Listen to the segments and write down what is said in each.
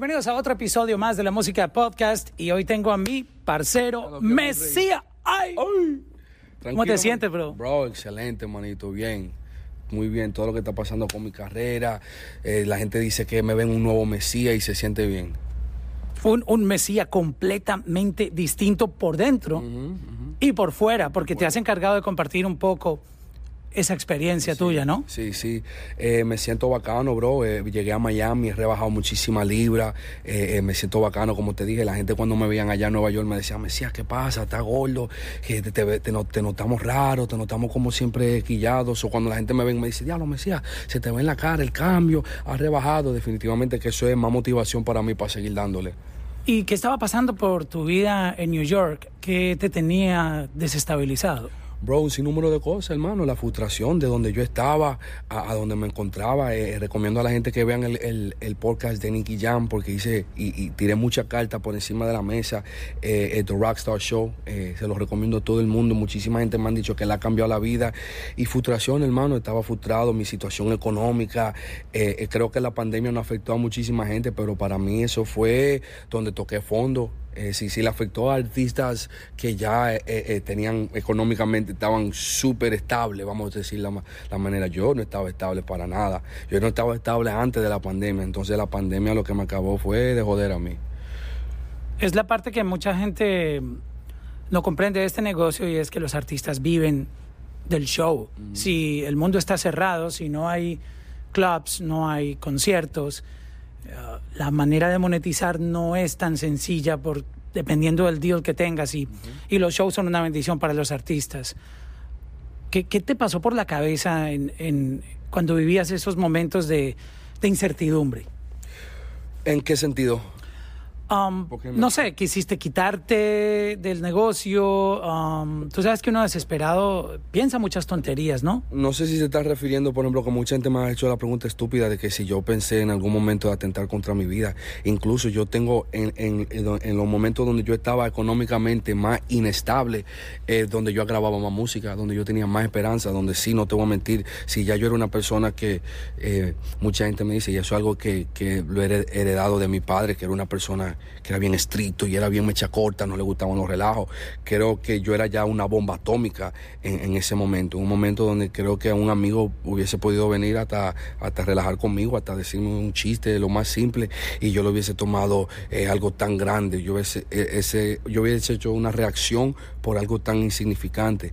Bienvenidos a otro episodio más de la música podcast y hoy tengo a mi parcero Mesías. ¡Ay! ¿Cómo te sientes, bro? Bro, excelente, manito, bien. Muy bien, todo lo que está pasando con mi carrera. Eh, la gente dice que me ven un nuevo Mesías y se siente bien. Un, un Mesías completamente distinto por dentro y por fuera, porque te has encargado de compartir un poco esa experiencia tuya, ¿no? Sí, sí. Eh, me siento bacano, bro. Eh, llegué a Miami, he rebajado muchísimas libras. Eh, me siento bacano, como te dije. La gente cuando me veían allá en Nueva York me decía, Mesías, ¿qué pasa? ¿Estás gordo? Que te, te, te no- te notamos raro, te notamos como siempre quillados. O cuando la gente me ve me dice, diablo, Mesías, se te ve en la cara el cambio, has rebajado. Definitivamente que eso es más motivación para mí para seguir dándole. ¿Y qué estaba pasando por tu vida en New York que te tenía desestabilizado? Bro, un sinnúmero de cosas, hermano. La frustración de donde yo estaba a, donde me encontraba. Eh, recomiendo a la gente que vean el, el- el podcast de Nicky Jam porque hice y, y tiré muchas cartas por encima de la mesa. Eh, eh, The Rockstar Show, eh, se lo recomiendo a todo el mundo. Muchísima gente me han dicho que le ha cambiado la vida. Y frustración, hermano. Estaba frustrado, mi situación económica. Eh, eh, creo que la pandemia no afectó a muchísima gente, pero para mí eso fue donde toqué fondo. Eh, sí, sí, le afectó a artistas que ya eh, eh, tenían económicamente, estaban súper estables, vamos a decir la, ma- la manera. Yo no estaba estable para nada. Yo no estaba estable antes de la pandemia. Entonces la pandemia lo que me acabó fue de joder a mí. Es la parte que mucha gente no comprende de este negocio y es que los artistas viven del show. Si el mundo está cerrado, si no hay clubs, no hay conciertos, eh, la manera de monetizar no es tan sencilla por dependiendo del deal que tengas y, y los shows son una bendición para los artistas. ¿Qué, qué te pasó por la cabeza en, en- cuando vivías esos momentos de, de incertidumbre? ¿En qué sentido? Um, ¿Por qué me- no sé, quisiste quitarte del negocio. um, tú sabes que uno desesperado piensa muchas tonterías, ¿no? No sé si se está refiriendo, por ejemplo, que mucha gente me ha hecho la pregunta estúpida de que si yo pensé en algún momento de atentar contra mi vida. Incluso yo tengo en, en- los momentos donde yo estaba económicamente más inestable, eh, donde yo grababa más música, donde yo tenía más esperanza, donde sí, no te voy a mentir, si ya yo era una persona que eh, mucha gente me dice, y eso es algo que, que lo he hered- heredado de mi padre, que era una persona que era bien estricto y era bien mecha corta, no le gustaban los relajos. Creo que yo era ya una bomba atómica en, ese momento, un momento donde creo que un amigo hubiese podido venir hasta, hasta relajar conmigo, hasta decirme un chiste, lo más simple, y yo lo hubiese tomado eh, algo tan grande, yo eh, ese, yo hubiese hecho una reacción por algo tan insignificante.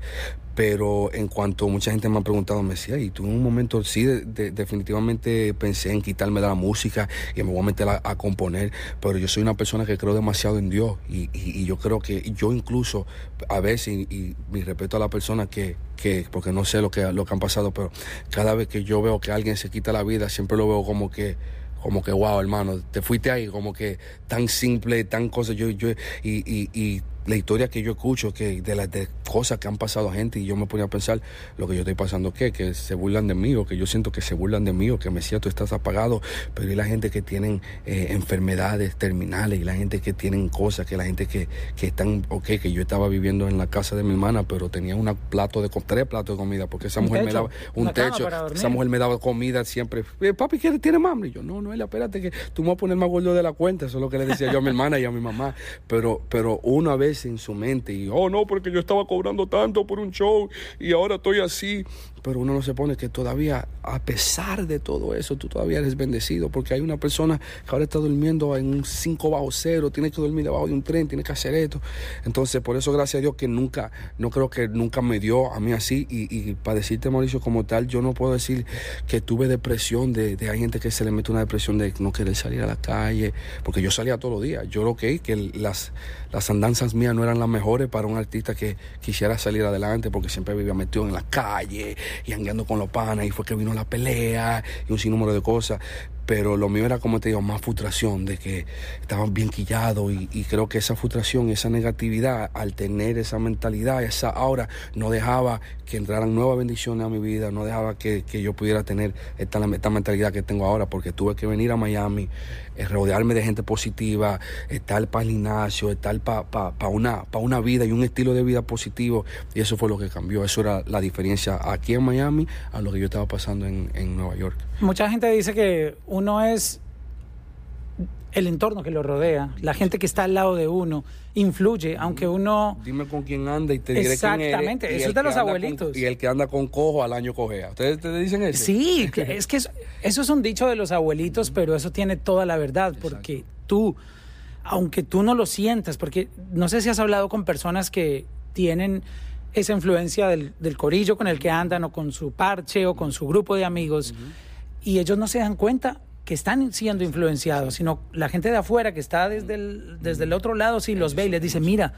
Pero en cuanto mucha gente me ha preguntado, me decía, y en un momento sí, de- de- definitivamente pensé en quitarme de la música y me voy a meter a, componer, pero yo soy una persona que creo demasiado en Dios y, y- y yo creo que yo incluso a veces, y, mi respeto a la persona que, que, porque no sé lo que, lo que han pasado, pero cada vez que yo veo que alguien se quita la vida, siempre lo veo como que como que wow hermano te fuiste ahí como que tan simple tan cosas yo yo y, y, y la historia que yo escucho que de las de cosas que han pasado a gente y yo me ponía a pensar lo que yo estoy pasando que que se burlan de mí o que yo siento que se burlan de mí o que me siento estás apagado pero y la gente que tienen eh, enfermedades terminales y la gente que tienen cosas que la gente que, que están ok que yo estaba viviendo en la casa de mi hermana pero tenía un plato de tres platos de comida porque esa mujer me daba un una techo esa mujer me daba comida siempre. "Eh, papi, ¿quiere, ¿tiene hambre? Y yo, no, no, espérate que tú me vas a poner más gordo de la cuenta. Eso es lo que le decía yo a mi hermana y a mi mamá. Pero, pero una vez en su mente, y oh, no, porque yo estaba cobrando tanto por un show y ahora estoy así. Pero uno no se pone que todavía, a pesar de todo eso, tú todavía eres bendecido. Porque hay una persona que ahora está durmiendo en un 5 bajo cero, tiene que dormir debajo de un tren, tiene que hacer esto. Entonces, por eso, gracias a Dios que nunca, no creo que nunca me dio a mí así. Y, para decirte, Mauricio, como tal, yo no puedo decir que tuve depresión, de, de hay gente que se le mete una depresión de no querer salir a la calle, porque yo salía todos los días. Yo lo que que las, las andanzas mías no eran las mejores para un artista que quisiera salir adelante, porque siempre vivía metido en la calle y andando con los panas, y fue que vino la pelea y un sinnúmero de cosas. Pero lo mío era, como te digo, más frustración de que estaban bien quillados y, y creo que esa frustración, esa negatividad, al tener esa mentalidad, esa aura, no dejaba que entraran nuevas bendiciones a mi vida, no dejaba que, que yo pudiera tener esta, esta mentalidad que tengo ahora, porque tuve que venir a Miami, eh, rodearme de gente positiva, estar para el gimnasio, estar para pa, pa una, pa una vida y un estilo de vida positivo, y eso fue lo que cambió, eso era la diferencia aquí en Miami a lo que yo estaba pasando en, en Nueva York. Mucha gente dice que uno es el entorno que lo rodea, la gente que está al lado de uno, influye, aunque uno... Dime con quién anda y te diré Exactamente, eso es de los abuelitos. y el que anda con cojo al año cojea. ¿Ustedes te dicen eso? Sí, es que eso, es un dicho de los abuelitos, pero eso tiene toda la verdad, porque tú, aunque tú no lo sientas, porque no sé si has hablado con personas que tienen esa influencia del, corillo con el que andan o con su parche o con su grupo de amigos y ellos no se dan cuenta que están siendo influenciados, sino la gente de afuera que está desde el, desde el otro lado, sí los ve y les dice, mira,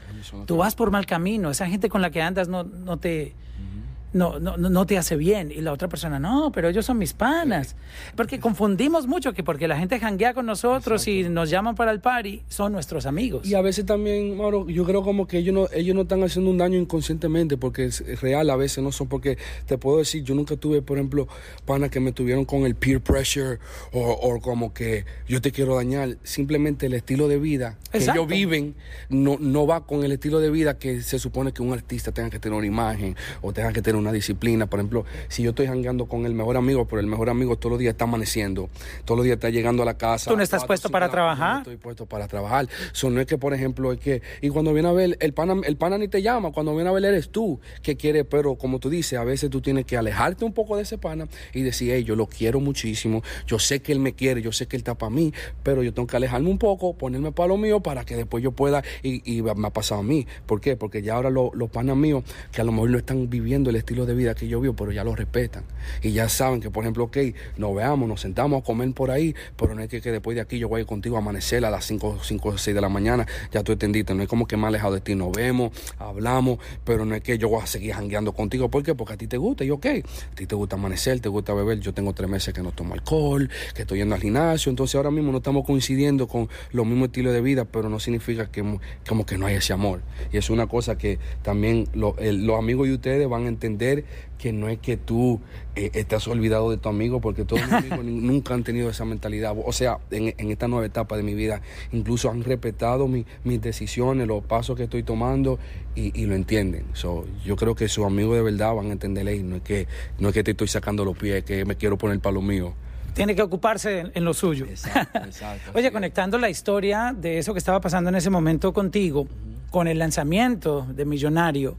tú vas por mal camino, esa gente con la que andas no, no te no, no, no te hace bien. Y la otra persona, no, pero ellos son mis panas. Porque confundimos mucho que porque la gente janguea con nosotros y nos llaman para el party, son nuestros amigos. Y a veces también, Mauro, yo creo como que ellos no, ellos no están haciendo un daño inconscientemente, porque es real, a veces no son, porque te puedo decir, yo nunca tuve, por ejemplo, panas que me tuvieron con el peer pressure o, como que yo te quiero dañar. Simplemente el estilo de vida que ellos viven no, no va con el estilo de vida que se supone que un artista tenga que tener una imagen o tenga que tener una disciplina. Por ejemplo, si yo estoy jangueando con el mejor amigo, pero el mejor amigo todos los días está amaneciendo, todos los días está llegando a la casa. ¿Tú no estás puesto para trabajar? estoy puesto para trabajar. Eso no es que, por ejemplo, es que. Y cuando viene a ver, el pana, el pana ni te llama, cuando viene a ver, eres tú que quiere, pero como tú dices, a veces tú tienes que alejarte un poco de ese pana y decir, hey, yo lo quiero muchísimo, yo sé que él me quiere, yo sé que él está para mí, pero yo tengo que alejarme un poco, ponerme para lo mío para que después yo pueda. Y, me ha pasado a mí. ¿Por qué? Porque ya ahora los panas míos, que a lo mejor no están viviendo el estilo de vida que yo vivo, pero ya lo respetan. Y ya saben que, por ejemplo, ok, nos veamos, nos sentamos a comer por ahí, pero no es que, después de aquí yo voy contigo a amanecer a las 5, 5 o 6 de la mañana, ya tú entendiste, no es como que me he alejado de ti, nos vemos, hablamos, pero no es que yo voy a seguir jangueando contigo, ¿por qué? Porque a ti te gusta, y ok, a ti te gusta amanecer, te gusta beber, yo tengo tres meses que no tomo alcohol, que estoy yendo al gimnasio, entonces ahora mismo no estamos coincidiendo con los mismos estilos de vida, pero no significa que como que no hay ese amor. Y es una cosa que también los amigos de ustedes van a entender que no es que tú eh, estás olvidado de tu amigo, porque todos mis amigos nunca han tenido esa mentalidad. O sea, en, esta nueva etapa de mi vida, incluso han respetado mis decisiones, los pasos que estoy tomando y, lo entienden. yo creo que sus amigos de verdad van a entenderle y no es que, no es que te estoy sacando los pies, que me quiero poner para lo mío tiene que ocuparse en, lo suyo. Exacto, Oye, conectando la historia de eso que estaba pasando en ese momento contigo, con el lanzamiento de Millonario,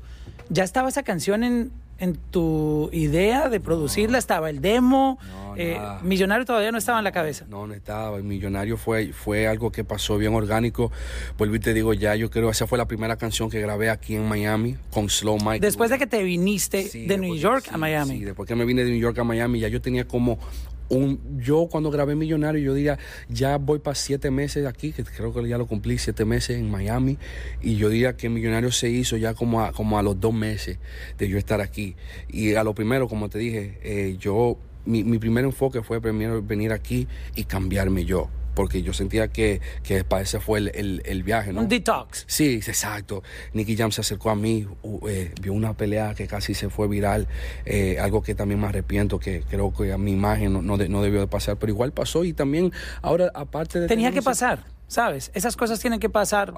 ¿ya estaba esa canción en, en tu idea de producirla? ¿Estaba el demo? Eh, ¿Millonario todavía no estaba en la cabeza? No, no estaba. El Millonario fue, fue algo que pasó bien orgánico. Vuelvo y te digo ya, yo creo que esa fue la primera canción que grabé aquí en Miami con Slow Mike. Después de que te viniste de New York a Miami. Sí, después que me vine de New York a Miami, ya yo tenía como yo cuando grabé Millonario, yo diría, ya voy para siete meses aquí, que creo que ya lo cumplí, siete meses en Miami, y yo diría que Millonario se hizo ya como a, como a los dos meses de yo estar aquí. Y a lo primero, como te dije, eh, yo, mi, mi primer enfoque fue primero venir aquí y cambiarme yo porque yo sentía que, que para ese fue el, el, viaje, ¿no? Un detox. Sí, exacto. Nicky Jam se acercó a mí, eh, vio una pelea que casi se fue viral, eh, algo que también me arrepiento, que creo que a mi imagen no, no, debió de pasar, pero igual pasó y también ahora aparte de... Tenía que pasar. ¿Sabes? Esas cosas tienen que pasar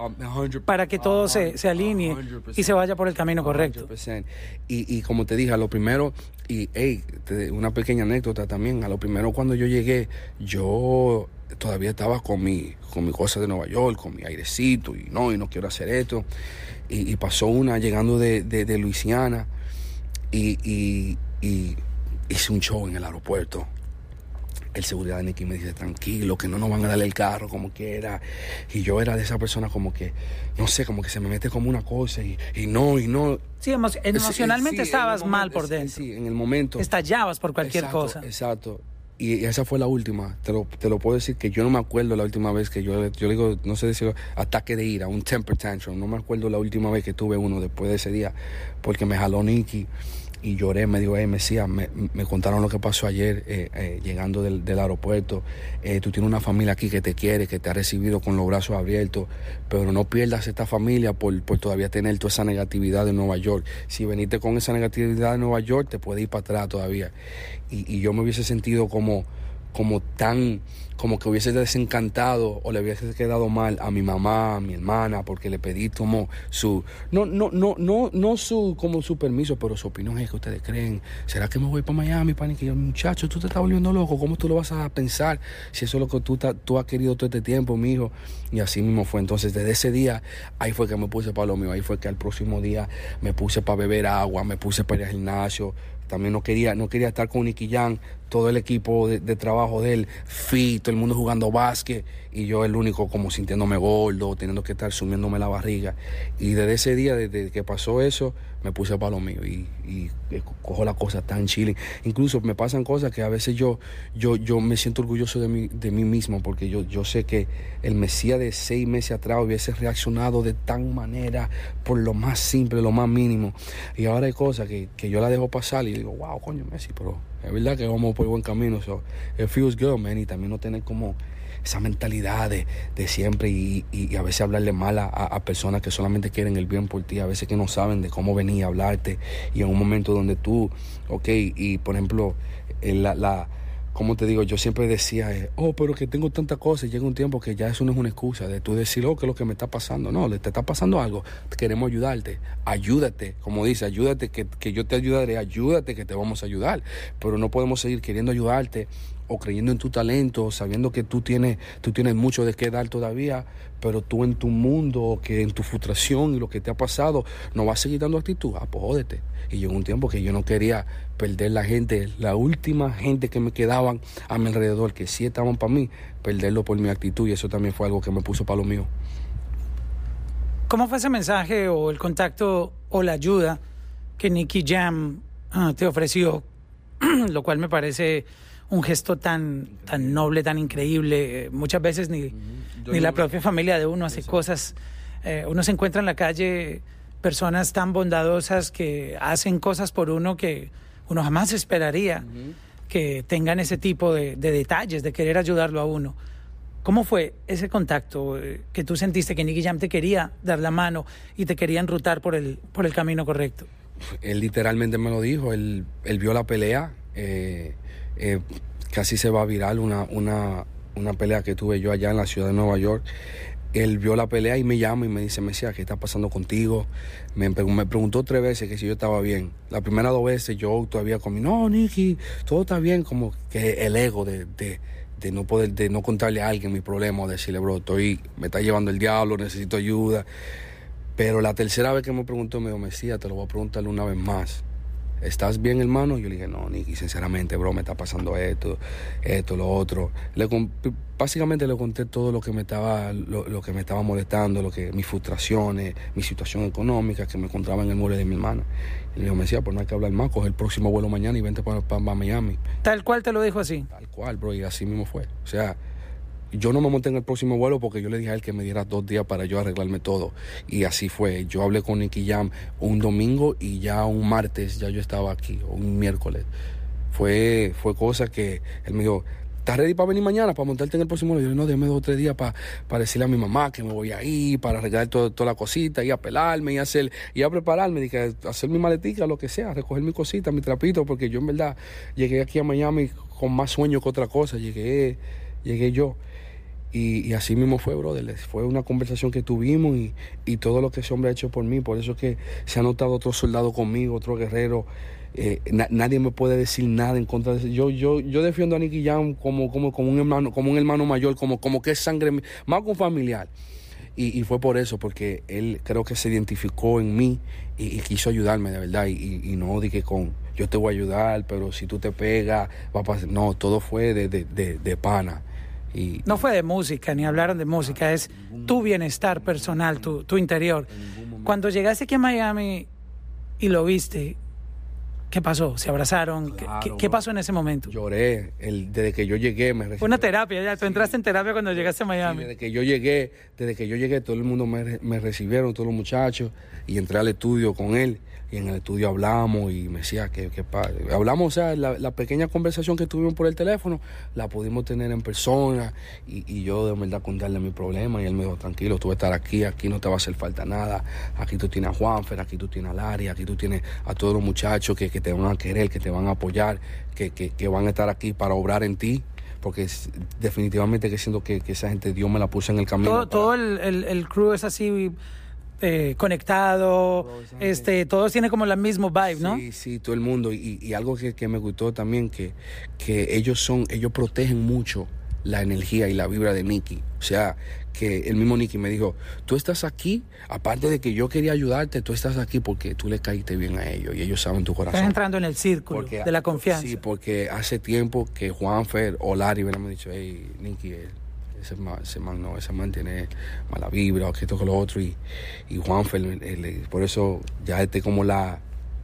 para que todo se, se, alinee y se vaya por el camino correcto. Y, y como te dije, a lo primero, y hey, una pequeña anécdota también, a lo primero cuando yo llegué, yo todavía estaba con mi, con mi cosa de Nueva York, con mi airecito, y no, y no quiero hacer esto. Y, pasó una llegando de, de, Luisiana y, y, hice un show en el aeropuerto. El seguridad de Nicky me dice, tranquilo, que no nos van a darle el carro como quiera. Y yo era de esa persona como que, no sé, como que se me mete como una cosa y, no, y no. Sí, emocionalmente estabas mal por dentro. Sí, en el momento. Estallabas por cualquier cosa. Exacto y esa fue la última. Te lo, te lo, puedo decir que yo no me acuerdo la última vez que yo, yo digo, no sé decirlo, ataque de ira, un temper tantrum. No me acuerdo la última vez que tuve uno después de ese día, porque me jaló Nicky y lloré, me dijo, hey Mesías, me, me contaron lo que pasó ayer eh, eh, llegando del, del aeropuerto. Eh, tú tienes una familia aquí que te quiere, que te ha recibido con los brazos abiertos, pero no pierdas esta familia por, por todavía tener toda esa negatividad de Nueva York. Si veniste con esa negatividad de Nueva York, te puede ir para atrás todavía. Y, y yo me hubiese sentido como como tan como que hubiese desencantado o le hubiese quedado mal a mi mamá, a mi hermana, porque le pedí como su, no, no, no, no, no su, como su permiso, pero su opinión es que ustedes creen, ¿será que me voy para Miami, pan? Y que yo, muchacho, tú te estás volviendo loco, ¿cómo tú lo vas a pensar si eso es lo que tú, tú has querido todo este tiempo, mi hijo? Y así mismo fue. Entonces, desde ese día, ahí fue que me puse para lo mío, ahí fue que al próximo día me puse para beber agua, me puse para ir al gimnasio, también no quería, no quería estar con Nicky Jan, todo el equipo de, trabajo de él, fit, todo el mundo jugando básquet, y yo el único como sintiéndome gordo, teniendo que estar sumiéndome la barriga. Y desde ese día, desde que pasó eso, me puse para lo mío y, cojo la cosa tan chile. Incluso me pasan cosas que a veces yo, yo, yo me siento orgulloso de mí, de mí mismo, porque yo, yo sé que el Mesías de seis meses atrás hubiese reaccionado de tan manera por lo más simple, lo más mínimo. Y ahora hay cosas que, que yo la dejo pasar y digo, wow, coño, Messi, pero es verdad que vamos por buen camino. So, it feels good, man. Y también no tener como esa mentalidad de, siempre y, a veces hablarle mal a, personas que solamente quieren el bien por ti, a veces que no saben de cómo venir a hablarte y en un momento donde tú, ok, y por ejemplo, la, la como te digo, yo siempre decía, eh, oh, pero que tengo tantas cosas, y llega un tiempo que ya eso no es una excusa de tú decir, oh, que es lo que me está pasando. No, le te está pasando algo, queremos ayudarte, ayúdate, como dice, ayúdate, que, que yo te ayudaré, ayúdate, que te vamos a ayudar. Pero no podemos seguir queriendo ayudarte creyendo en tu talento, sabiendo que tú tienes, tú tienes mucho de qué dar todavía, pero tú en tu mundo, que en tu frustración y lo que te ha pasado, no vas a seguir dando actitud, jódete. Y llegó un tiempo que yo no quería perder la gente, la última gente que me quedaban a mi alrededor, que sí estaban para mí, perderlo por mi actitud, y eso también fue algo que me puso para lo mío. ¿Cómo fue ese mensaje o el contacto o la ayuda que Nicky Jam ah, te ofreció? lo cual me parece un gesto tan, tan noble, tan increíble. Muchas veces ni, ni la propia familia de uno hace cosas. Eh, uno se encuentra en la calle personas tan bondadosas que hacen cosas por uno que uno jamás esperaría que tengan ese tipo de, detalles, de querer ayudarlo a uno. ¿Cómo fue ese contacto eh, que tú sentiste que Nicky Jam te quería dar la mano y te quería enrutar por el, por el camino correcto? Él literalmente me lo dijo, él, él vio la pelea. Eh, eh, casi se va a viral una, una, una pelea que tuve yo allá en la ciudad de Nueva York. Él vio la pelea y me llama y me dice, Mesías, ¿qué está pasando contigo? Me, me, preguntó tres veces que si yo estaba bien. La primera dos veces yo todavía comí, no, Nicky, todo está bien. Como que el ego de, de, de, no poder, de no contarle a alguien mi problema decirle, bro, estoy, me está llevando el diablo, necesito ayuda. Pero la tercera vez que me preguntó, me dijo, Mesías, te lo voy a preguntar una vez más. ¿Estás bien, hermano? Yo le dije, no, Nicky, sinceramente, bro, me está pasando esto, esto, lo otro. Le, básicamente le conté todo lo que me estaba, lo, que me estaba molestando, lo que, mis frustraciones, mi situación económica, que me encontraba en el muelle de mi hermana. Y le dijo, me decía, pues no hay que hablar más, coge el próximo vuelo mañana y vente para, para Miami. Tal cual te lo dijo así. Tal cual, bro, y así mismo fue. O sea, yo no me monté en el próximo vuelo porque yo le dije a él que me diera dos días para yo arreglarme todo. Y así fue. Yo hablé con Nicky Jam un domingo y ya un martes ya yo estaba aquí, un miércoles. Fue, fue cosa que él me dijo, ¿estás ready para venir mañana, para montarte en el próximo vuelo? Yo no, déme dos o tres días para, para decirle a mi mamá que me voy a ir, para arreglar todo, toda la cosita, y a pelarme, y a hacer, y a prepararme, dije, hacer mi maletica, lo que sea, recoger mi cosita, mi trapito, porque yo en verdad llegué aquí a Miami con más sueño que otra cosa, llegué, llegué yo. Y, así mismo fue, brother. Fue una conversación que tuvimos y, todo lo que ese hombre ha hecho por mí. Por eso es que se ha notado otro soldado conmigo, otro guerrero. Eh, nadie me puede decir nada en contra de eso. Yo, yo, yo defiendo a Nicky Jam como, como, como, un hermano, como un hermano mayor, como, como que es sangre, más con familiar. Y, fue por eso, porque él creo que se identificó en mí y, quiso ayudarme de verdad. Y, no dije con yo te voy a ayudar, pero si tú te pegas, va a pasar. No, todo fue de, de, de pana no fue de música, ni hablaron de música, es tu bienestar personal, tu, tu interior. Cuando llegaste aquí a Miami y lo viste, ¿Qué pasó? ¿Se abrazaron? ¿Qué, pasó en ese momento? Lloré. El, desde que yo llegué me Fue una terapia, ya. Tú entraste en terapia cuando llegaste a Miami. desde que yo llegué, desde que yo llegué, todo el mundo me, me recibieron, todos los muchachos, y entré al estudio con él y en el estudio hablamos y me decía que, que hablamos, o sea, la, pequeña conversación que tuvimos por el teléfono, la pudimos tener en persona y, yo de verdad contarle mi problema y él me dijo, tranquilo, tú vas a estar aquí, aquí no te va a hacer falta nada, aquí tú tienes a Juanfer, aquí tú tienes a Lari, aquí tú tienes a todos los muchachos que, te van a querer, que te van a apoyar, que, que van a estar aquí para obrar en ti porque definitivamente que siento que, esa gente Dios me la puso en el camino. Todo, el, el, crew es así eh, conectado, este, todos tienen como la mismo vibe, ¿no? Sí, sí, todo el mundo. Y, algo que, que, me gustó también, que, que ellos son, ellos protegen mucho la energía y la vibra de Nicky. O sea, que el mismo Nicky me dijo, tú estás aquí, aparte de que yo quería ayudarte, tú estás aquí porque tú le caíste bien a ellos y ellos saben tu corazón. Estás entrando en el círculo de la confianza. Sí, porque hace tiempo que Juan Fer o Larry me han dicho, hey, Nicky, ese ese man no, ese man tiene mala vibra o que esto con lo otro. Y, y Juan Fer, por eso ya este como la,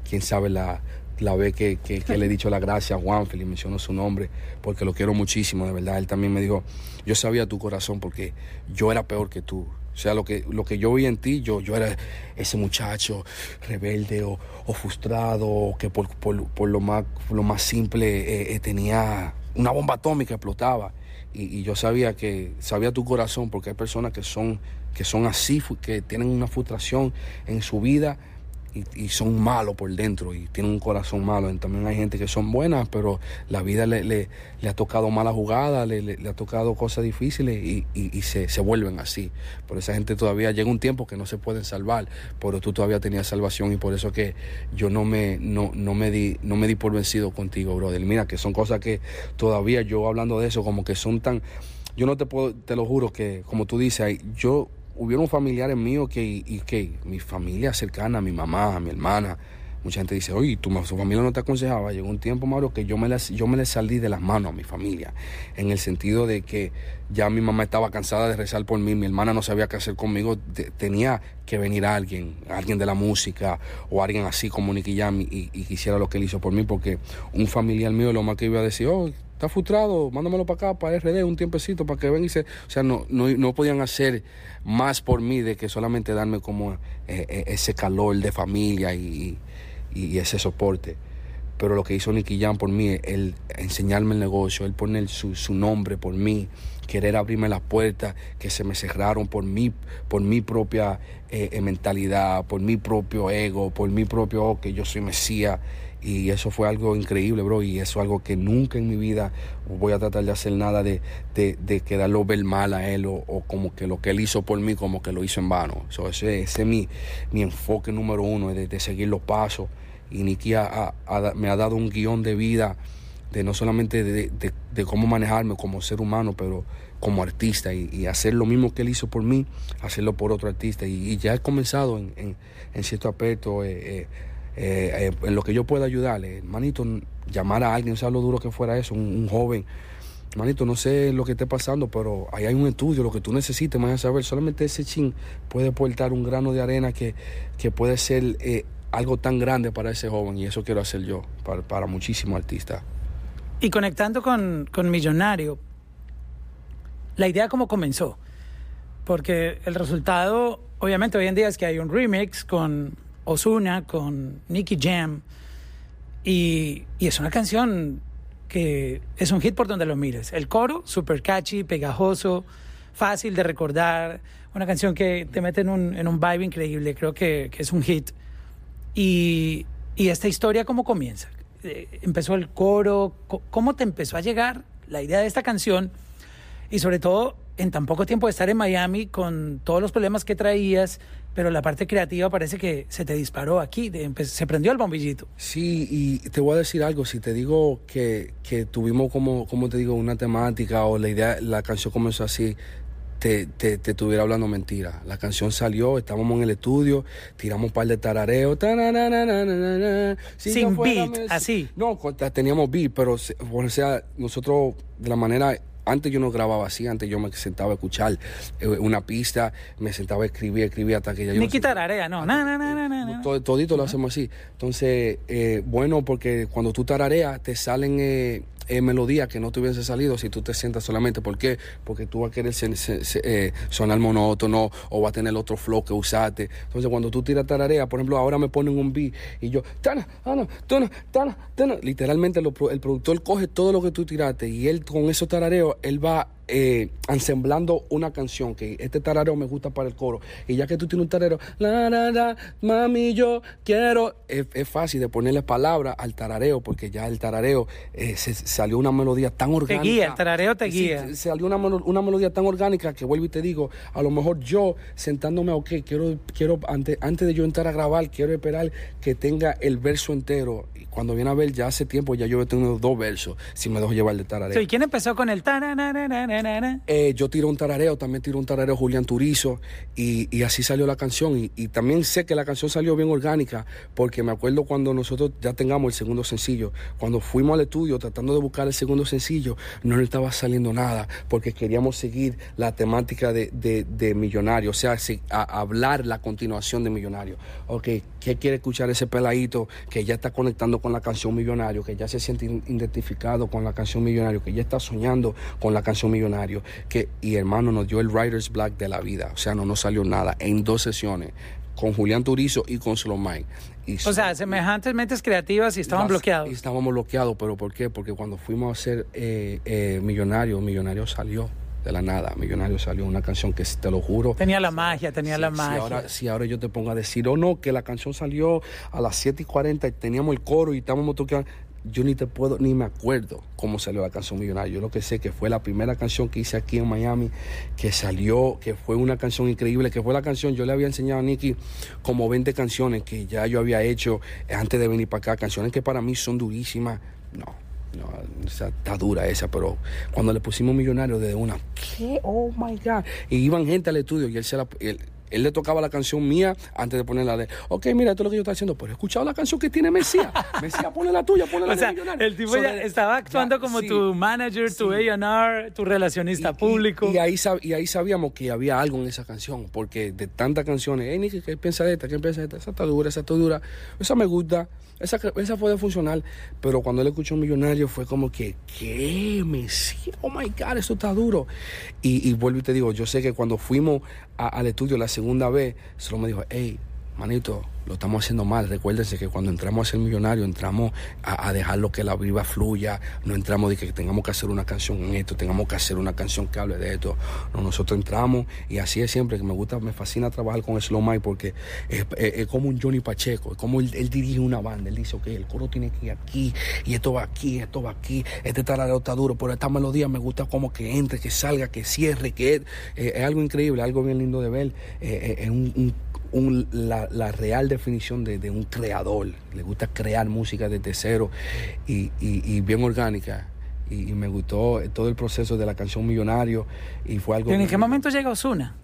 quién sabe, la la vez que, le he dicho la gracia a Juan y menciono su nombre, porque lo quiero muchísimo, de verdad. Él también me dijo, yo sabía tu corazón porque yo era peor que tú. O sea, lo que, lo que yo vi en ti, yo, yo era ese muchacho rebelde o, frustrado, que por, lo, más, lo más simple eh, eh, tenía una bomba atómica, explotaba. Y, yo sabía que, sabía tu corazón, porque hay personas que son, que son así, que tienen una frustración en su vida y, son malos por dentro y tienen un corazón malo. también hay gente que son buenas, pero la vida le, le, ha tocado mala jugada, le, le, ha tocado cosas difíciles y, y, se, se, vuelven así. Por esa gente todavía llega un tiempo que no se pueden salvar, pero tú todavía tenías salvación y por eso que yo no me, no, no me, di, no me di por vencido contigo, brother. Mira, que son cosas que todavía yo hablando de eso, como que son tan... Yo no te puedo, te lo juro que, como tú dices, yo hubieron familiares míos que, y que mi familia cercana, mi mamá, mi hermana, mucha gente dice, oye, tu, familia no te aconsejaba. Llegó un tiempo, Mauro, que yo me, les, yo me les salí de las manos a mi familia, en el sentido de que ya mi mamá estaba cansada de rezar por mí, mi hermana no sabía qué hacer conmigo, tenía que venir alguien, alguien de la música o alguien así como Nicky Jam y, y, quisiera lo que él hizo por mí, porque un familiar mío lo más que iba a decir, oh, está frustrado, mándamelo para acá, para RD, un tiempecito, para que ven y se... O sea, no, no, no podían hacer más por mí de que solamente darme como eh, eh, ese calor de familia y, ese soporte. Pero lo que hizo Nicky Jam por mí, el enseñarme el negocio, el poner su, su nombre por mí, querer abrirme las puertas que se me cerraron por mí, por mi propia eh, mentalidad, por mi propio ego, por mi propio, oh, que yo soy Mesías. Y eso fue algo increíble, bro. Y eso es algo que nunca en mi vida voy a tratar de hacer nada de, de, de quedarlo ver mal a él o, como que lo que él hizo por mí, como que lo hizo en vano. ese, ese es mi, mi enfoque número uno, de, de seguir los pasos. Y Niki me ha dado un guion de vida, de no solamente de, de, cómo manejarme como ser humano, pero como artista. Y, hacer lo mismo que él hizo por mí, hacerlo por otro artista. Y, ya he comenzado en, en, en cierto aspecto. Eh, eh, eh, eh, en lo que yo pueda ayudarle, manito, llamar a alguien, sea lo duro que fuera eso, un, joven. Manito, no sé lo que esté pasando, pero ahí hay un estudio, lo que tú necesites, me a saber. Solamente ese chin puede aportar un grano de arena que, que puede ser eh, algo tan grande para ese joven, y eso quiero hacer yo, para, para muchísimos artistas. Y conectando con, con Millonario, la idea cómo comenzó, porque el resultado, obviamente hoy en día es que hay un remix con Osuna con Nicky Jam. Y, es una canción que es un hit por donde lo mires. El coro, super catchy, pegajoso, fácil de recordar. Una canción que te mete en un, en un vibe increíble. Creo que, es un hit. Y, esta historia, ¿cómo comienza? Eh, empezó el coro. ¿Cómo te empezó a llegar la idea de esta canción? Y sobre todo, en tan poco tiempo de estar en Miami, con todos los problemas que traías, pero la parte creativa parece que se te disparó aquí, se prendió el bombillito. Sí, y te voy a decir algo, si te digo que, tuvimos como, como te digo, una temática o la idea, la canción comenzó así, te, te, te, estuviera hablando mentira. La canción salió, estábamos en el estudio, tiramos un par de tarareos. Sin beat, así. No, teníamos beat, pero o sea, nosotros de la manera antes yo no grababa así, antes yo me sentaba a escuchar eh, una pista, me sentaba a escribir, escribir hasta que ya yo... Ni quitar area, no. No, no, no, no, no. Todito lo hacemos así. Entonces, eh, bueno, porque cuando tú tarareas, te salen eh, eh, melodía que no te hubiese salido si tú te sientas solamente. ¿Por qué? Porque tú vas a querer eh, sonar monótono o va a tener otro flow que usaste. Entonces, cuando tú tiras tararea, por ejemplo, ahora me ponen un beat y yo, tana, tana, tana, tana, literalmente el productor coge todo lo que tú tiraste y él con esos tarareos, él va eh, ensemblando una canción, que este tarareo me gusta para el coro, y ya que tú tienes un tarareo, la, la, la, mami, yo quiero, es, fácil de ponerle palabras al tarareo, porque ya el tarareo eh, se, salió una melodía tan orgánica. Te guía, el tarareo te guía. salió una, una melodía tan orgánica que vuelvo y te digo, a lo mejor yo sentándome, ok, quiero, quiero antes, antes de yo entrar a grabar, quiero esperar que tenga el verso entero. Y cuando viene a ver, ya hace tiempo, ya yo he tenido dos versos, si me dejo llevar de tarareo. ¿Y quién empezó con el eh, yo tiro un tarareo, también tiro un tarareo Julián Turizo, y, así salió la canción. Y, también sé que la canción salió bien orgánica, porque me acuerdo cuando nosotros ya tengamos el segundo sencillo, cuando fuimos al estudio tratando de buscar el segundo sencillo, no nos estaba saliendo nada, porque queríamos seguir la temática de, de, Millonario, o sea, hablar la continuación de Millonario. Ok, ¿qué quiere escuchar ese peladito que ya está conectando con la canción Millonario, que ya se siente identificado con la canción Millonario, que ya está soñando con la canción Millonario? Que, y hermano, nos dio el Writer's Black de la vida, o sea, no nos salió nada en dos sesiones con Julián Turizo y con Slow Y o sea, semejantes mentes creativas y estaban bloqueados. Y estábamos bloqueados, pero ¿por qué? Porque cuando fuimos a ser eh, eh, millonarios, Millonario salió de la nada. Millonario salió una canción que te lo juro. Tenía la magia, tenía la magia. Si ahora, si ahora yo te pongo a decir, oh no, que la canción salió a las 7 y 40 y teníamos el coro y estábamos tocando. Yo ni te puedo, ni me acuerdo cómo salió la canción Millonario. Yo lo que sé que fue la primera canción que hice aquí en Miami, que salió, que fue una canción increíble, que fue la canción, yo le había enseñado a Nicky como 20 canciones que ya yo había hecho antes de venir para acá, canciones que para mí son durísimas. No, no, está dura esa, pero cuando le pusimos millonario de una, ¿qué? Oh my God. Y iban gente al estudio y él se la. Él, él le tocaba la canción mía antes de ponerla de, ok, mira, esto es lo que yo estoy haciendo, pero he escuchado la canción que tiene Mesías. Mesías, pone la tuya, pone la o sea, El tipo ya estaba actuando como tu manager, tu A&R, tu relacionista público. Y, ahí y ahí sabíamos que había algo en esa canción, porque de tantas canciones, hey, Nicky, ¿qué piensa de esta? ¿Qué piensa de esta? Esa está dura, esa está dura. Esa me gusta, esa, esa puede funcionar. Pero cuando él escuchó Millonario fue como que, ¿qué? Mesías, oh my God, eso está duro. Y, y vuelvo y te digo, yo sé que cuando fuimos al estudio la segunda vez, solo me dijo, hey, manito, lo estamos haciendo mal. Recuérdense que cuando entramos a ser millonario, entramos a, dejar lo que la vida fluya, no entramos de que tengamos que hacer una canción en esto, tengamos que hacer una canción que hable de esto. No, nosotros entramos y así es siempre, que me gusta, me fascina trabajar con Slow Mike porque es, como un Johnny Pacheco, es como él, dirige una banda, él dice, ok, el coro tiene que ir aquí y esto va aquí, esto va aquí, este taladro está duro, pero esta melodía me gusta como que entre, que salga, que cierre, que es, es algo increíble, algo bien lindo de ver, eh, eh, la, real definición de, un creador. Le gusta crear música desde cero y, bien orgánica. Y, me gustó todo el proceso de la canción Millonario y fue algo... ¿En qué momento llega Osuna?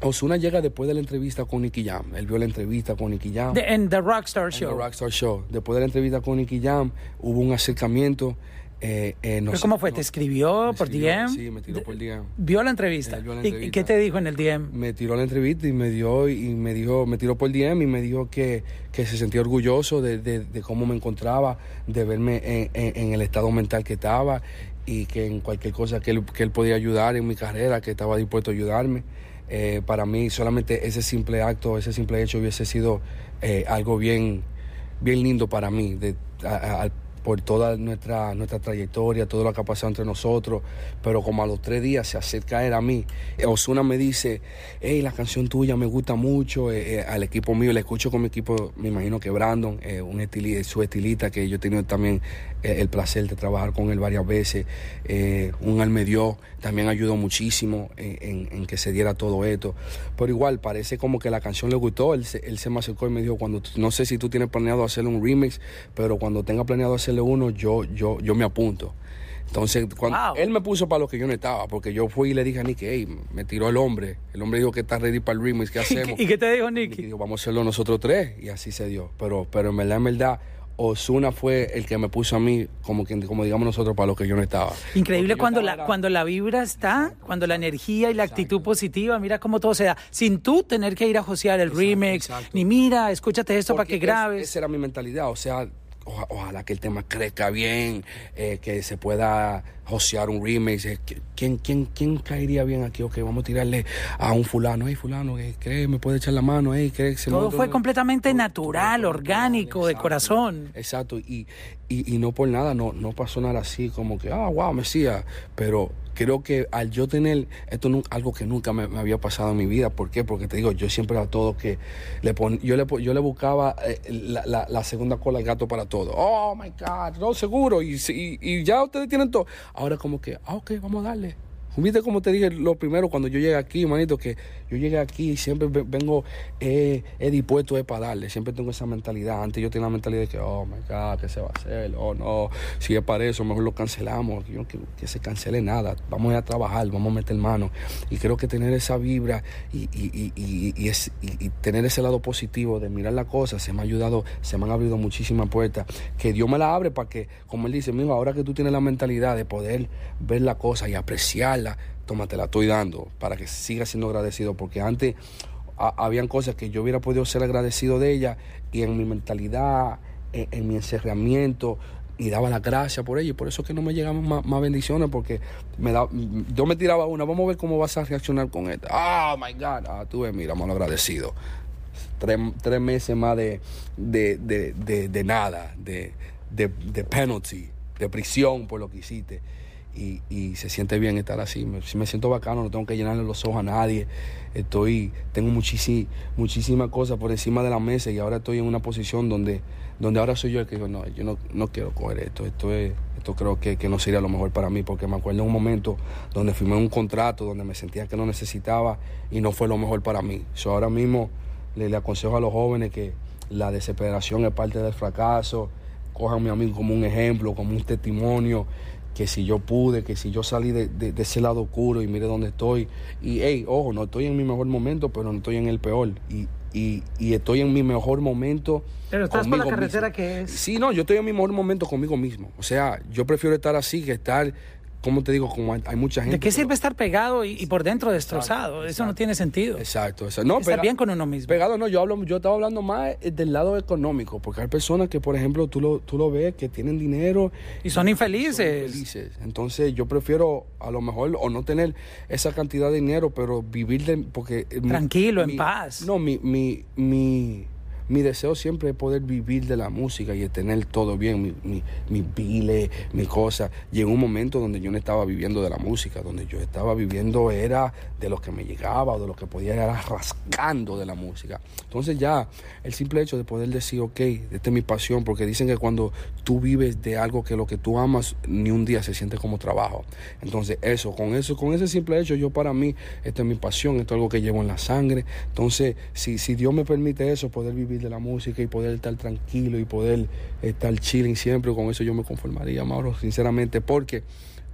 Osuna llega después de la entrevista con Nicky Jam. Él vio la entrevista con Nicky Jam. en The Rockstar Show. The Rockstar Show. Después de la entrevista con Nicky Jam, hubo un acercamiento eh, eh, ¿Cómo fue? ¿Te escribió por DM? Sí, me tiró por DM. ¿Vio la entrevista? ¿Y qué te dijo en el DM? Me tiró la entrevista y me dio y me dijo, me tiró por DM y me dijo que, que se sentía orgulloso de, de, cómo me encontraba, de verme en, en, el estado mental que estaba y que en cualquier cosa que él, que él podía ayudar en mi carrera, que estaba dispuesto a ayudarme. Eh, para mí solamente ese simple acto, ese simple hecho hubiese sido eh, algo bien, bien lindo para mí, de, por toda nuestra, nuestra trayectoria, todo lo que ha pasado entre nosotros, pero como a los tres días se acerca él a mí, Osuna me dice, hey, la canción tuya me gusta mucho, eh, eh, al equipo mío, le escucho con mi equipo, me imagino que Brandon, eh, un su estilista, que yo he tenido también el placer de trabajar con él varias veces, un almedio, también ayudó muchísimo en, que se diera todo esto, pero igual parece como que la canción le gustó, él, él se me acercó y me dijo, cuando no sé si tú tienes planeado hacer un remix, pero cuando tenga planeado hacer uno, yo, yo, yo me apunto. Entonces, cuando él me puso para lo que yo no estaba, porque yo fui y le dije a Nicky, hey, me tiró el hombre. El hombre dijo que está ready para el remix, ¿qué hacemos? ¿Y qué te dijo Nicky? dijo, vamos a hacerlo nosotros tres. Y así se dio. Pero, pero en verdad, en verdad, Osuna fue el que me puso a mí, como, como digamos nosotros, para lo que yo no estaba. Increíble cuando la, cuando la vibra está, cuando la energía y la actitud positiva, mira cómo todo se da. Sin tú tener que ir a josear el remix, ni mira, escúchate esto para que grabes. esa era mi mentalidad, o sea ojalá que el tema crezca bien, eh, que se pueda josear un remix. Eh, ¿Quién, quién, ¿Quién caería bien aquí? Ok, vamos a tirarle a un fulano. Hey, fulano, eh, cree, me puede echar la mano. Hey, cree, se todo fue completamente natural, orgánico, de corazón. Exacto, y, y, y, no por nada, no, no pasó nada así como que, ah, wow, Mesías, pero creo que al yo tener esto es algo que nunca me, había pasado en mi vida, ¿por qué? Porque te digo, yo siempre a todo que le pon, yo le yo le buscaba eh, la, segunda cola al gato para todo. Oh my God, no seguro y, y, y ya ustedes tienen todo. Ahora como que, ah, ok, vamos a darle. Viste como te dije lo primero cuando yo llegué aquí, manito, que yo llegué aquí y siempre vengo eh, dispuesto a para darle. Siempre tengo esa mentalidad. Antes yo tenía la mentalidad de que, oh my God, ¿qué se va a hacer? Oh no, si es para eso, mejor lo cancelamos. Yo quiero que se cancele nada. Vamos a, a trabajar, vamos a meter mano. Y creo que tener esa vibra y, tener ese lado positivo de mirar la cosa se me ha ayudado, se me han abierto muchísimas puertas. Que Dios me la abre para que, como él dice, mijo, ahora que tú tienes la mentalidad de poder ver la cosa y apreciarla toma, te la estoy dando para que siga siendo agradecido, porque antes habían cosas que yo hubiera podido ser agradecido de ella y en mi mentalidad, en, mi encerramiento, y daba la gracia por ella y por eso es que no me llegaban más, bendiciones porque me da, yo me tiraba una, vamos a ver cómo vas a reaccionar con esta. Oh my God, ah, tú ves, mira, mal agradecido. Tres, tres, meses más de, de, de, de nada, de penalty, de prisión por lo que hiciste y, se siente bien estar así. Me, me siento bacano, no tengo que llenarle los ojos a nadie. Estoy, tengo muchísimas cosas por encima de la mesa y ahora estoy en una posición donde, donde ahora soy yo el que digo, no, yo no, no quiero coger esto, esto es, esto creo que, que, no sería lo mejor para mí, porque me acuerdo un momento donde firmé un contrato, donde me sentía que no necesitaba y no fue lo mejor para mí. Yo ahora mismo le, le aconsejo a los jóvenes que la desesperación es parte del fracaso, cojan a mí como un ejemplo, como un testimonio, que si yo pude, que si yo salí de, ese lado oscuro y mire dónde estoy. Y, hey, ojo, no estoy en mi mejor momento, pero no estoy en el peor. Y, y, y estoy en mi mejor momento. Pero estás por la carretera que es. Sí, no, yo estoy en mi mejor momento conmigo mismo. O sea, yo prefiero estar así que estar como te digo, como hay, mucha gente. ¿De qué sirve estar pegado y, por dentro destrozado? Eso no tiene sentido. Exacto, exacto. No, estar bien con uno mismo. Pegado no, yo hablo, yo estaba hablando más eh, del lado económico, porque hay personas que, por ejemplo, tú lo, tú lo ves, que tienen dinero. Y son infelices. infelices. Entonces yo prefiero a lo mejor o no tener esa cantidad de dinero, pero vivir de, porque... Tranquilo, en paz. No, mi, mi, mi mi deseo siempre es poder vivir de la música y tener todo bien, mi, mi, mi pile, mi cosa. Llegó un momento donde yo no estaba viviendo de la música, donde yo estaba viviendo era de lo que me llegaba o de lo que podía ir rascando de la música. Entonces ya el simple hecho de poder decir, ok, esta es mi pasión, porque dicen que cuando tú vives de algo que lo que tú amas, ni un día se siente como trabajo. Entonces eso, con eso, con ese simple hecho, yo para mí, esta es mi pasión, esto es algo que llevo en la sangre. Entonces, si, si Dios me permite eso, poder vivir de la música y poder estar tranquilo y poder estar chilling siempre, con eso yo me conformaría, Mauro, sinceramente, porque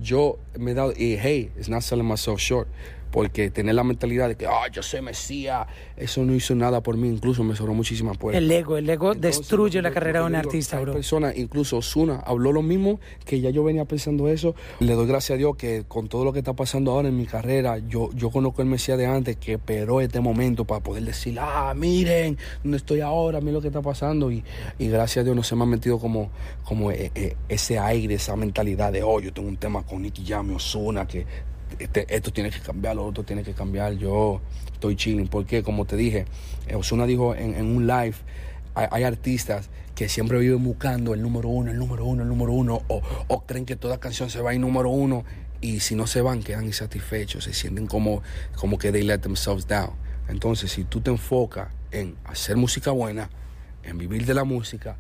yo me he dado, y hey, it's not selling myself short, porque tener la mentalidad de que, ah, yo soy Mesías, eso no hizo nada por mí, incluso me cerró muchísimas puertas. El ego, el ego destruye la carrera de un artista, bro. Persona, incluso Osuna habló lo mismo, que ya yo venía pensando eso. Le doy gracias a Dios que con todo lo que está pasando ahora en mi carrera, yo, yo conozco el Mesías de antes que esperó este momento para poder decir, ah, miren, no estoy ahora, miren lo que está pasando. Y, y gracias a Dios no se me ha metido como, como eh, eh, ese aire, esa mentalidad de, oh, yo tengo un tema con Nicky Jam Osuna, que este, esto tiene que cambiar, lo otro tiene que cambiar. Yo estoy chilling, porque como te dije, Osuna dijo en, un live, hay, artistas que siempre viven buscando el número uno, el número uno, el número uno, o, creen que toda canción se va a ir número uno, y si no se van, quedan insatisfechos, se sienten como, como que they let themselves down. Entonces, si tú te enfocas en hacer música buena, en vivir de la música,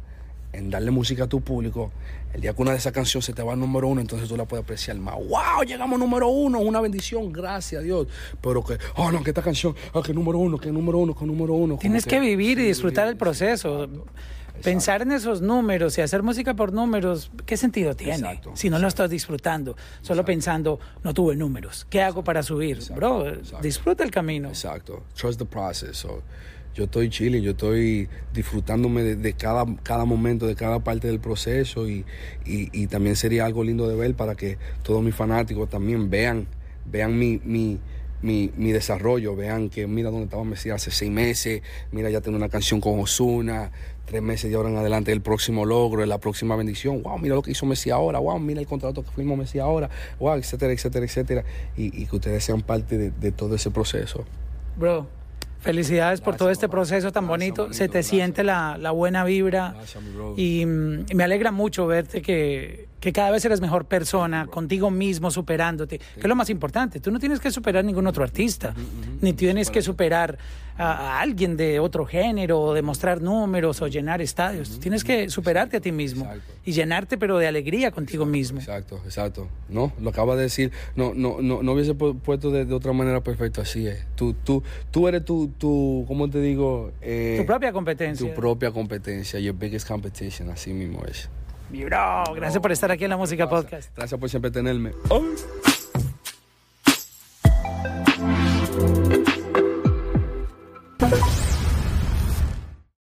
en darle música a tu público, el día que una de esas canciones se te va al número uno, entonces tú la puedes apreciar más. ¡Wow! Llegamos número uno, una bendición, gracias a Dios. Pero que, oh no, que esta canción, oh, que número uno, que número uno, que número uno. Tienes que, vivir y disfrutar el proceso. Pensar en esos números y hacer música por números, ¿qué sentido tiene? si no lo estás disfrutando, solo pensando, no tuve números, ¿qué hago para subir? Bro, disfruta el camino. Exacto. Trust the process yo estoy chile, yo estoy disfrutándome de, cada, cada momento, de cada parte del proceso y, y, también sería algo lindo de ver para que todos mis fanáticos también vean, vean mi, mi, mi, mi desarrollo, vean que mira dónde estaba Messi hace seis meses, mira ya tengo una canción con Osuna, tres meses de ahora en adelante el próximo logro, la próxima bendición, wow, mira lo que hizo Messi ahora, wow, mira el contrato que firmó Messi ahora, wow, etcétera, etcétera, etcétera, y, que ustedes sean parte de, de todo ese proceso. Bro, Felicidades por todo este proceso tan bonito. Se te siente la, buena vibra. y, me alegra mucho verte que, que cada vez eres mejor persona, contigo mismo, superándote, que es lo más importante. Tú no tienes que superar ningún otro artista, ni tienes que superar a, alguien de otro género, o demostrar números o llenar estadios. Tienes que superarte a ti mismo y llenarte, pero de alegría contigo mismo. Exacto, exacto. No, lo acaba de decir. No, no, no, no hubiese puesto de, otra manera perfecto. Así es. Tú, tú, tú eres tu, tu ¿cómo te digo? Eh, tu propia competencia. Tu propia competencia. Your biggest competition. Así mismo es. Mi bro, gracias por estar aquí en la Música Podcast. Gracias por siempre tenerme. Oh. Música